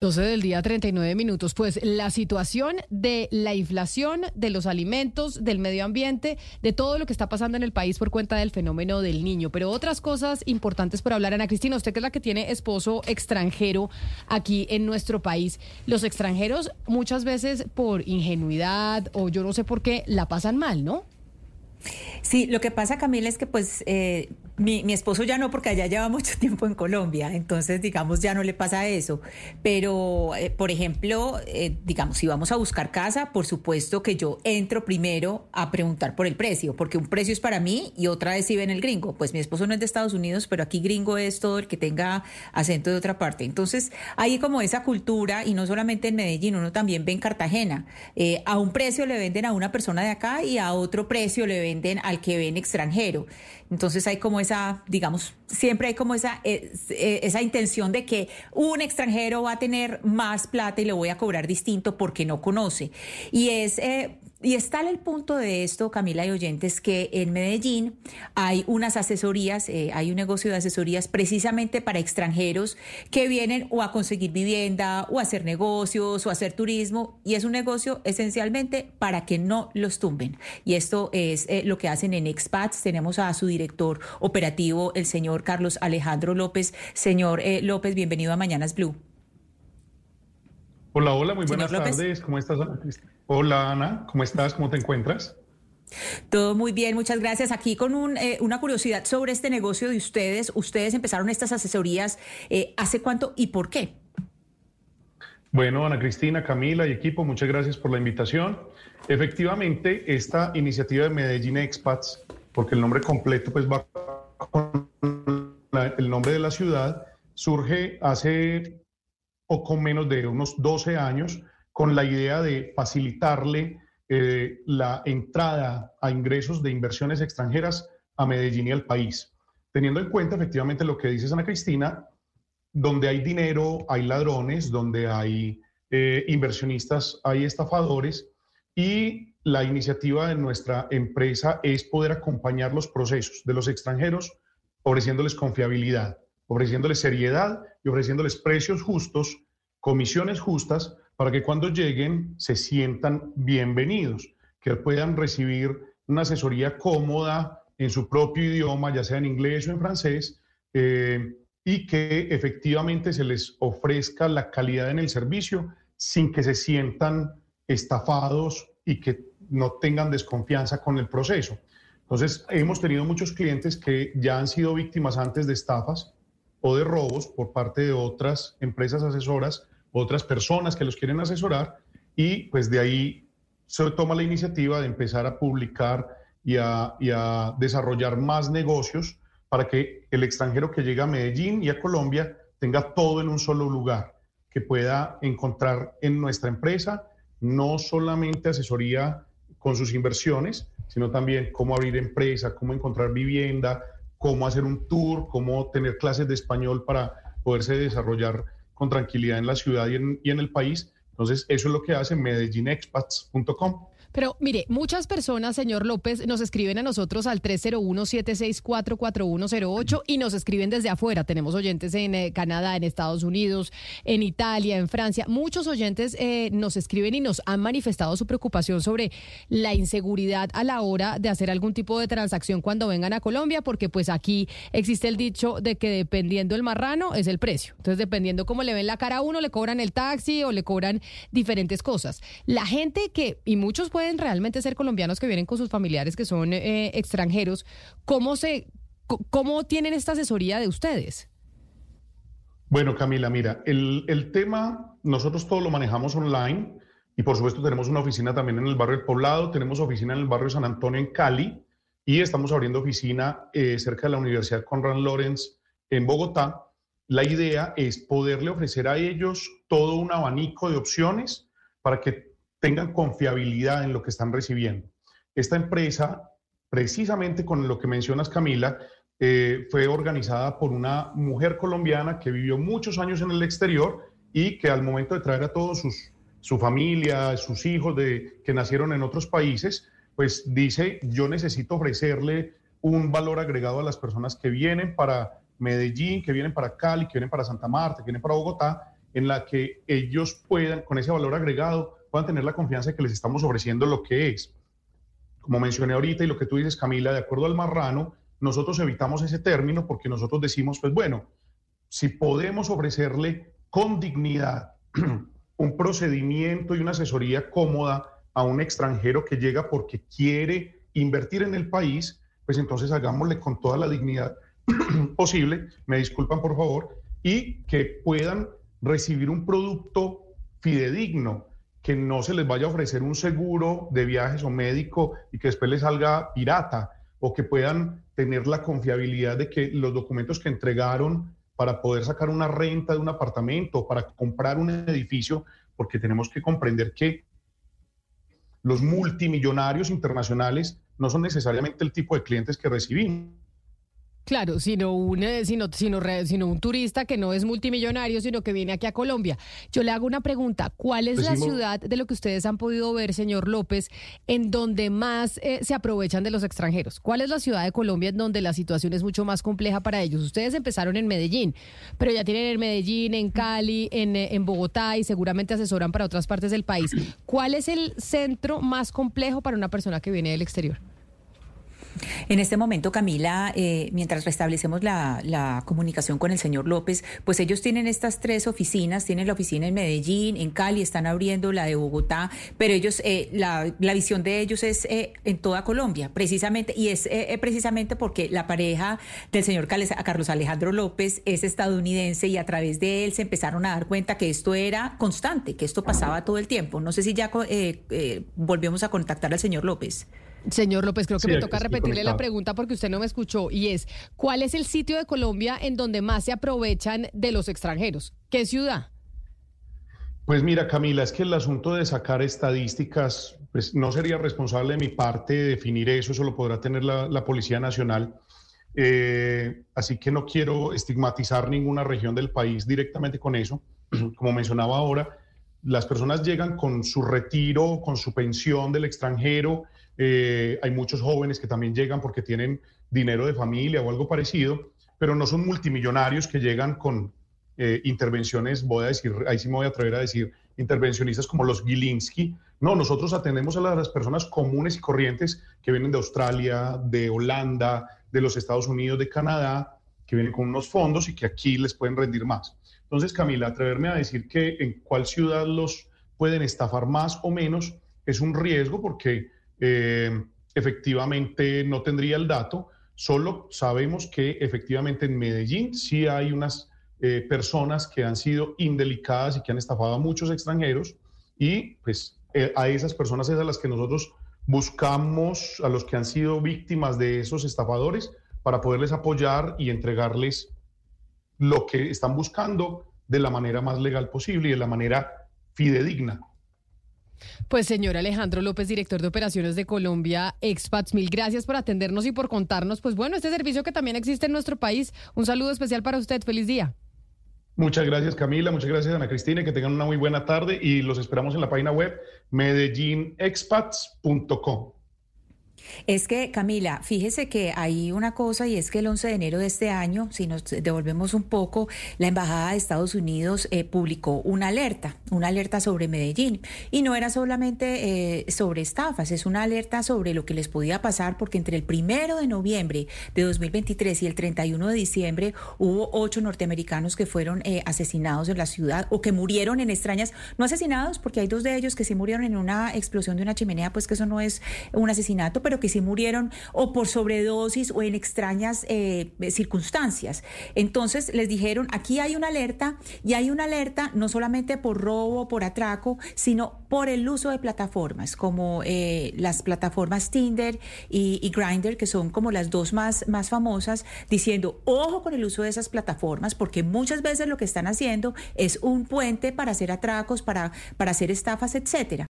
12 del día, 39 minutos. Pues la situación de la inflación, de los alimentos, del medio ambiente, de todo lo que está pasando en el país por cuenta del fenómeno del niño. Pero otras cosas importantes por hablar, Ana Cristina, usted que es la que tiene esposo extranjero aquí en nuestro país. Los extranjeros muchas veces por ingenuidad o yo no sé por qué la pasan mal, ¿no? Sí, lo que pasa, Camila, es que pues eh, mi, esposo ya no, porque allá lleva mucho tiempo en Colombia, entonces digamos ya no le pasa eso. Pero, eh, por ejemplo, eh, digamos, si vamos a buscar casa, por supuesto que yo entro primero a preguntar por el precio, porque un precio es para mí y otra vez si ven el gringo. Pues mi esposo no es de Estados Unidos, pero aquí gringo es todo el que tenga acento de otra parte. Entonces, hay como esa cultura, y no solamente en Medellín, uno también ve en Cartagena. a un precio le venden a una persona de acá y a otro precio le venden al que ven extranjero. Entonces hay como esa, digamos, siempre hay como esa, eh, eh, esa intención de que un extranjero va a tener más plata y le voy a cobrar distinto porque no conoce. Y es eh, y está el punto de esto, Camila y oyentes, que en Medellín hay unas asesorías, eh, hay un negocio de asesorías precisamente para extranjeros que vienen o a conseguir vivienda o a hacer negocios o a hacer turismo y es un negocio esencialmente para que no los tumben. Y esto es eh, lo que hacen en Expats. Tenemos a su director operativo, el señor Carlos Alejandro López. Señor eh, López, bienvenido a Mañanas Blue. Hola, hola, muy buenas tardes. ¿Cómo estás, Ana Hola, Ana. ¿Cómo estás? ¿Cómo te encuentras? Todo muy bien, muchas gracias. Aquí con eh, una curiosidad sobre este negocio de ustedes. Ustedes empezaron estas asesorías eh, hace cuánto y por qué. Bueno, Ana Cristina, Camila y equipo, muchas gracias por la invitación. Efectivamente, esta iniciativa de Medellín Expats, porque el nombre completo pues va con el nombre de la ciudad, surge hace poco menos de unos 12 años con la idea de facilitarle eh, la entrada a ingresos de inversiones extranjeras a Medellín y al país. Teniendo en cuenta efectivamente lo que dice Ana Cristina, donde hay dinero hay ladrones, donde hay eh, inversionistas hay estafadores y la iniciativa de nuestra empresa es poder acompañar los procesos de los extranjeros ofreciéndoles confiabilidad, ofreciéndoles seriedad y ofreciéndoles precios justos, comisiones justas, para que cuando lleguen se sientan bienvenidos, que puedan recibir una asesoría cómoda en su propio idioma, ya sea en inglés o en francés, eh, y que efectivamente se les ofrezca la calidad en el servicio sin que se sientan estafados y que no tengan desconfianza con el proceso. Entonces, hemos tenido muchos clientes que ya han sido víctimas antes de estafas o de robos por parte de otras empresas asesoras, otras personas que los quieren asesorar y pues de ahí se toma la iniciativa de empezar a publicar y a, y a desarrollar más negocios para que el extranjero que llega a Medellín y a Colombia tenga todo en un solo lugar, que pueda encontrar en nuestra empresa no solamente asesoría con sus inversiones, sino también cómo abrir empresa, cómo encontrar vivienda, cómo hacer un tour, cómo tener clases de español para poderse desarrollar con tranquilidad en la ciudad y en, y en el país. Entonces, eso es lo que hace medellinexpats.com. Pero mire, muchas personas, señor López, nos escriben a nosotros al 301-764-4108 y nos escriben desde afuera. Tenemos oyentes en eh, Canadá, en Estados Unidos, en Italia, en Francia. Muchos oyentes eh, nos escriben y nos han manifestado su preocupación sobre la inseguridad a la hora de hacer algún tipo de transacción cuando vengan a Colombia, porque pues aquí existe el dicho de que dependiendo el marrano es el precio. Entonces, dependiendo cómo le ven la cara a uno, le cobran el taxi o le cobran diferentes cosas. La gente que, y muchos pueden realmente ser colombianos que vienen con sus familiares que son eh, extranjeros. ¿Cómo, se, ¿Cómo tienen esta asesoría de ustedes? Bueno, Camila, mira, el, el tema, nosotros todo lo manejamos online y por supuesto tenemos una oficina también en el barrio del Poblado, tenemos oficina en el barrio San Antonio en Cali y estamos abriendo oficina eh, cerca de la Universidad Conrad Lorenz en Bogotá. La idea es poderle ofrecer a ellos todo un abanico de opciones para que tengan confiabilidad en lo que están recibiendo. Esta empresa, precisamente con lo que mencionas, Camila, eh, fue organizada por una mujer colombiana que vivió muchos años en el exterior y que al momento de traer a todos sus, su familia, sus hijos de, que nacieron en otros países, pues dice, yo necesito ofrecerle un valor agregado a las personas que vienen para Medellín, que vienen para Cali, que vienen para Santa Marta, que vienen para Bogotá, en la que ellos puedan, con ese valor agregado, puedan tener la confianza de que les estamos ofreciendo lo que es. Como mencioné ahorita y lo que tú dices, Camila, de acuerdo al marrano, nosotros evitamos ese término porque nosotros decimos, pues bueno, si podemos ofrecerle con dignidad un procedimiento y una asesoría cómoda a un extranjero que llega porque quiere invertir en el país, pues entonces hagámosle con toda la dignidad posible, me disculpan por favor, y que puedan recibir un producto fidedigno, que no se les vaya a ofrecer un seguro de viajes o médico y que después les salga pirata, o que puedan tener la confiabilidad de que los documentos que entregaron para poder sacar una renta de un apartamento, para comprar un edificio, porque tenemos que comprender que los multimillonarios internacionales no son necesariamente el tipo de clientes que recibimos. Claro, sino un, eh, sino, sino, sino un turista que no es multimillonario, sino que viene aquí a Colombia. Yo le hago una pregunta. ¿Cuál es la ciudad de lo que ustedes han podido ver, señor López, en donde más eh, se aprovechan de los extranjeros? ¿Cuál es la ciudad de Colombia en donde la situación es mucho más compleja para ellos? Ustedes empezaron en Medellín, pero ya tienen en Medellín, en Cali, en, eh, en Bogotá y seguramente asesoran para otras partes del país. ¿Cuál es el centro más complejo para una persona que viene del exterior? En este momento, Camila, eh, mientras restablecemos la, comunicación con el señor López, pues ellos tienen estas tres oficinas, tienen la oficina en Medellín, en Cali, están abriendo la de Bogotá, pero ellos, eh, la, visión de ellos es eh, en toda Colombia, precisamente, y es precisamente porque la pareja del señor Carlos Alejandro López es estadounidense y a través de él se empezaron a dar cuenta que esto era constante, que esto pasaba todo el tiempo. No sé si ya volvemos a contactar al señor López. Señor López, creo que me toca repetirle la pregunta porque usted no me escuchó y es, ¿cuál es el sitio de Colombia en donde más se aprovechan de los extranjeros? ¿Qué ciudad? Pues mira, Camila, es que el asunto de sacar estadísticas, pues no sería responsable de mi parte definir eso, eso lo podrá tener la, Policía Nacional. Eh, así que no quiero estigmatizar ninguna región del país directamente con eso. Como mencionaba ahora, las personas llegan con su retiro, con su pensión del extranjero, eh, hay muchos jóvenes que también llegan porque tienen dinero de familia o algo parecido, pero no son multimillonarios que llegan con eh, intervenciones, voy a decir, ahí sí me voy a atrever a decir, intervencionistas como los Gilinski. No, nosotros atendemos a las personas comunes y corrientes que vienen de Australia, de Holanda, de los Estados Unidos, de Canadá, que vienen con unos fondos y que aquí les pueden rendir más. Entonces, Camila, atreverme a decir que en cuál ciudad los pueden estafar más o menos es un riesgo porque eh, efectivamente no tendría el dato, solo sabemos que efectivamente en Medellín sí hay unas eh, personas que han sido indelicadas y que han estafado a muchos extranjeros y pues eh, a esas personas es a las que nosotros buscamos, a los que han sido víctimas de esos estafadores, para poderles apoyar y entregarles lo que están buscando de la manera más legal posible y de la manera fidedigna. Pues señor Alejandro López, director de operaciones de Colombia Expats, mil gracias por atendernos y por contarnos, pues bueno, este servicio que también existe en nuestro país. Un saludo especial para usted, feliz día. Muchas gracias Camila, muchas gracias Ana Cristina, que tengan una muy buena tarde y los esperamos en la página web medellinexpats.com. Es que, Camila, fíjese que hay una cosa y es que el 11 de enero de este año, si nos devolvemos un poco, la Embajada de Estados Unidos eh, publicó una alerta, una alerta sobre Medellín. Y no era solamente eh, sobre estafas, es una alerta sobre lo que les podía pasar porque entre el primero de noviembre de 2023 y el 31 de diciembre hubo ocho norteamericanos que fueron eh, asesinados en la ciudad o que murieron en extrañas, no asesinados porque hay dos de ellos que sí murieron en una explosión de una chimenea, pues que eso no es un asesinato, que sí murieron o por sobredosis o en extrañas eh, circunstancias. Entonces les dijeron, aquí hay una alerta y hay una alerta no solamente por robo, por atraco, sino por el uso de plataformas como eh, las plataformas Tinder y, y Grindr, que son como las dos más, más famosas, diciendo, ojo con el uso de esas plataformas, porque muchas veces lo que están haciendo es un puente para hacer atracos, para, para hacer estafas, etcétera.